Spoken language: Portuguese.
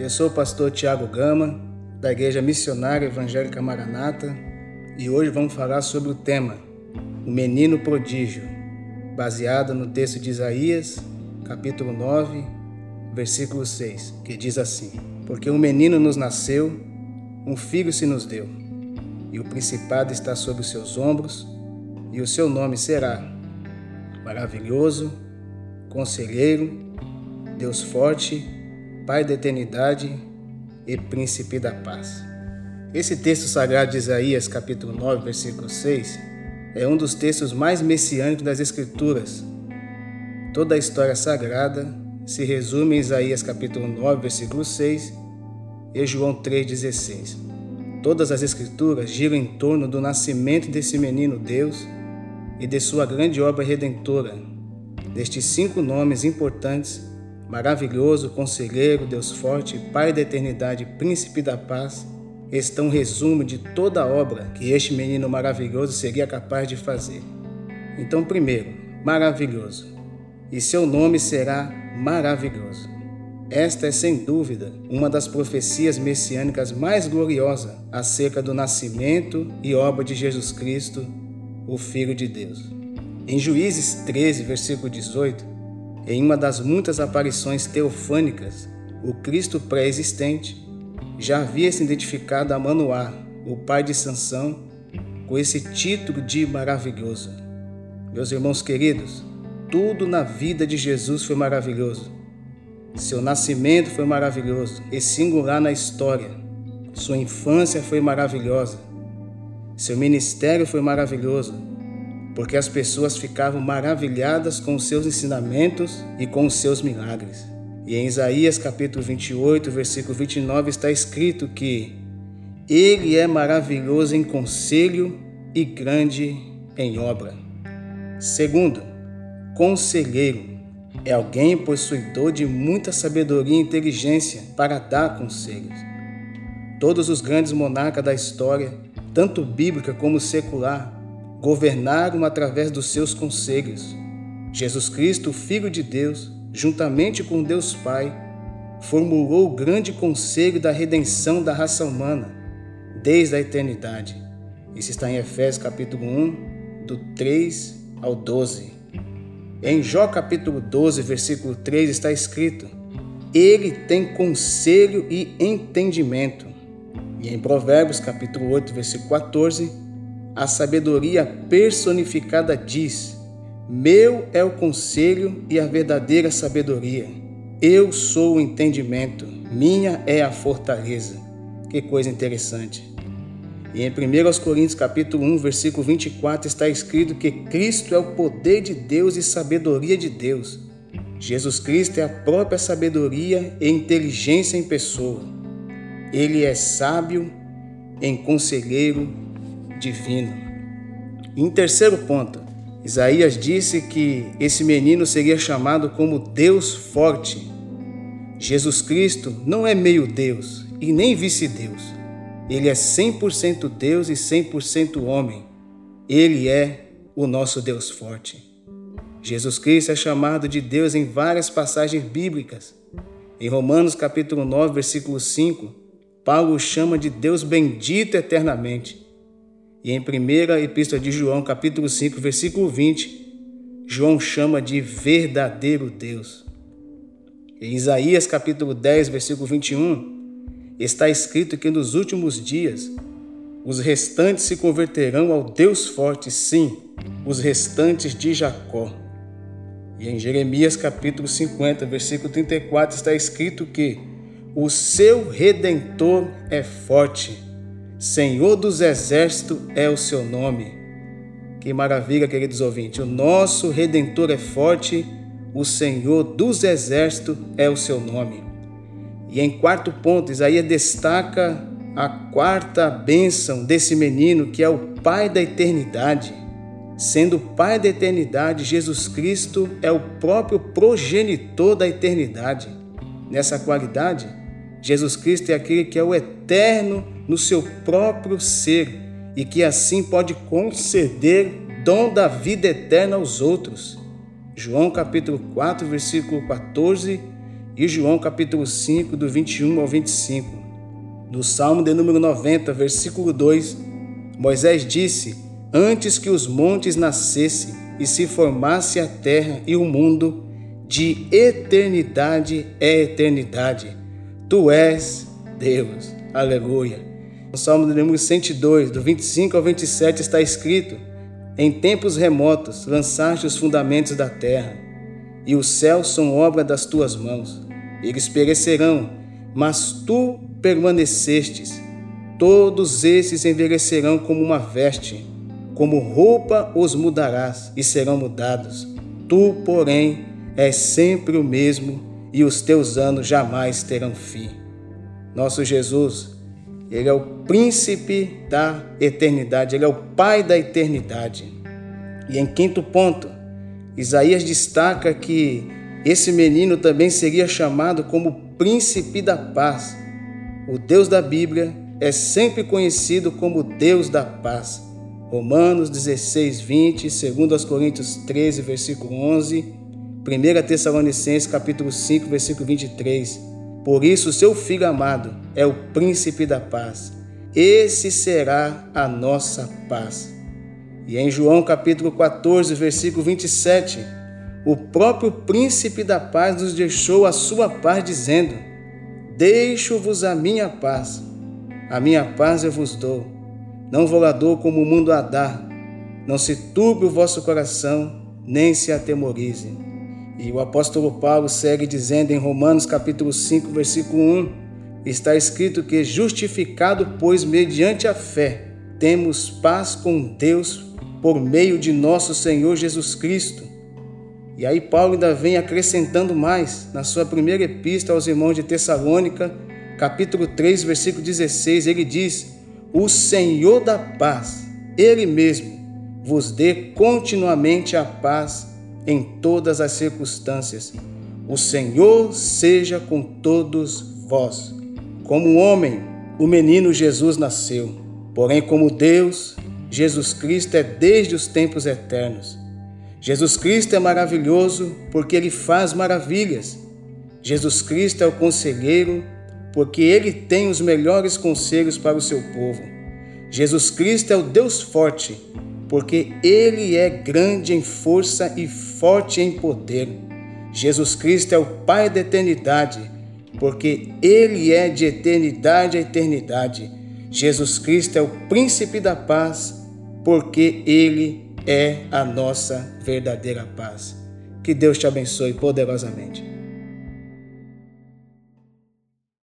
Eu sou o pastor Tiago Gama, da Igreja Missionária Evangélica Maranata, e hoje vamos falar sobre o tema O Menino Prodígio, baseado no texto de Isaías, capítulo 9, versículo 6, que diz assim: Porque um menino nos nasceu, um filho se nos deu, e o principado está sobre os seus ombros, e o seu nome será Maravilhoso, Conselheiro, Deus Forte, Pai da eternidade e Príncipe da paz. Esse texto sagrado de Isaías, capítulo 9, versículo 6, é um dos textos mais messiânicos das Escrituras. Toda a história sagrada se resume em Isaías, capítulo 9, versículo 6 e João 3,16. Todas as Escrituras giram em torno do nascimento desse menino Deus e de sua grande obra redentora. Destes cinco nomes importantes maravilhoso, conselheiro, Deus forte, Pai da eternidade, príncipe da paz, está um resumo de toda a obra que este menino maravilhoso seria capaz de fazer. Então, primeiro, maravilhoso, e seu nome será maravilhoso. Esta é sem dúvida uma das profecias messiânicas mais gloriosas acerca do nascimento e obra de Jesus Cristo, o Filho de Deus. Em Juízes 13, versículo 18, em uma das muitas aparições teofânicas, o Cristo pré-existente já havia se identificado a Manoá, o pai de Sansão, com esse título de maravilhoso. Meus irmãos queridos, tudo na vida de Jesus foi maravilhoso. Seu nascimento foi maravilhoso e singular na história. Sua infância foi maravilhosa. Seu ministério foi maravilhoso porque as pessoas ficavam maravilhadas com os seus ensinamentos e com os seus milagres. E em Isaías capítulo 28, versículo 29 está escrito que ele é maravilhoso em conselho e grande em obra. Segundo, conselheiro é alguém possuidor de muita sabedoria e inteligência para dar conselhos. Todos os grandes monarcas da história, tanto bíblica como secular, governaram através dos seus conselhos. Jesus Cristo, Filho de Deus, juntamente com Deus Pai, formulou o grande conselho da redenção da raça humana desde a eternidade. Isso está em Efésios capítulo 1, do 3 ao 12. Em Jó capítulo 12, versículo 3 está escrito: Ele tem conselho e entendimento. E em Provérbios capítulo 8, versículo 14, a sabedoria personificada diz: Meu é o conselho e a verdadeira sabedoria. Eu sou o entendimento, minha é a fortaleza. Que coisa interessante. E em 1 Coríntios capítulo 1, versículo 24 está escrito que Cristo é o poder de Deus e sabedoria de Deus. Jesus Cristo é a própria sabedoria e inteligência em pessoa. Ele é sábio em conselheiro divino. em terceiro ponto, Isaías disse que esse menino seria chamado como Deus forte. Jesus Cristo não é meio Deus e nem vice-Deus. Ele é 100% Deus e 100% homem. Ele é o nosso Deus forte. Jesus Cristo é chamado de Deus em várias passagens bíblicas. Em Romanos capítulo 9, versículo 5, Paulo o chama de Deus bendito eternamente. E em 1 Epístola de João, capítulo 5, versículo 20, João chama de verdadeiro Deus. Em Isaías, capítulo 10, versículo 21, está escrito que nos últimos dias os restantes se converterão ao Deus forte, sim, os restantes de Jacó. E em Jeremias capítulo 50, versículo 34 está escrito que o seu redentor é forte Senhor dos Exércitos é o seu nome. Que maravilha, queridos ouvintes. O nosso redentor é forte, o Senhor dos Exércitos é o seu nome. E em quarto ponto, Isaías destaca a quarta bênção desse menino, que é o Pai da eternidade. Sendo Pai da eternidade, Jesus Cristo é o próprio progenitor da eternidade. Nessa qualidade, Jesus Cristo é aquele que é o eterno no seu próprio ser e que assim pode conceder dom da vida eterna aos outros. João capítulo 4, versículo 14 e João capítulo 5, do 21 ao 25. No Salmo de número 90, versículo 2, Moisés disse: Antes que os montes nascessem e se formasse a terra e o mundo, de eternidade é eternidade. Tu és Deus. Aleluia. No Salmo de número 102, do 25 ao 27, está escrito: Em tempos remotos lançaste os fundamentos da terra, e os céus são obra das tuas mãos. Eles perecerão, mas tu permanecestes. Todos esses envelhecerão como uma veste, como roupa os mudarás e serão mudados. Tu, porém, és sempre o mesmo e os teus anos jamais terão fim. Nosso Jesus, ele é o príncipe da eternidade, ele é o pai da eternidade. E em quinto ponto, Isaías destaca que esse menino também seria chamado como príncipe da paz. O Deus da Bíblia é sempre conhecido como Deus da paz. Romanos 16, 20, 2 Coríntios 13, versículo 11, 1 Tessalonicenses capítulo 5, versículo 23. Por isso, seu filho amado é o príncipe da paz. Esse será a nossa paz. E em João capítulo 14, versículo 27, o próprio príncipe da paz nos deixou a sua paz, dizendo: Deixo-vos a minha paz, a minha paz eu vos dou. Não vou lá dou como o mundo a dá. Não se turbe o vosso coração, nem se atemorize. E o apóstolo Paulo segue dizendo em Romanos capítulo 5, versículo 1, está escrito que justificado, pois mediante a fé, temos paz com Deus por meio de nosso Senhor Jesus Cristo. E aí Paulo ainda vem acrescentando mais na sua primeira epístola aos irmãos de Tessalônica, capítulo 3, versículo 16, ele diz: "O Senhor da paz, ele mesmo vos dê continuamente a paz em todas as circunstâncias. O Senhor seja com todos vós." Como homem, o menino Jesus nasceu, porém como Deus, Jesus Cristo é desde os tempos eternos. Jesus Cristo é maravilhoso porque ele faz maravilhas. Jesus Cristo é o conselheiro porque ele tem os melhores conselhos para o seu povo. Jesus Cristo é o Deus forte porque ele é grande em força e forte em poder. Jesus Cristo é o Pai da eternidade porque ele é de eternidade a eternidade. Jesus Cristo é o príncipe da paz porque ele é a nossa verdadeira paz. Que Deus te abençoe poderosamente.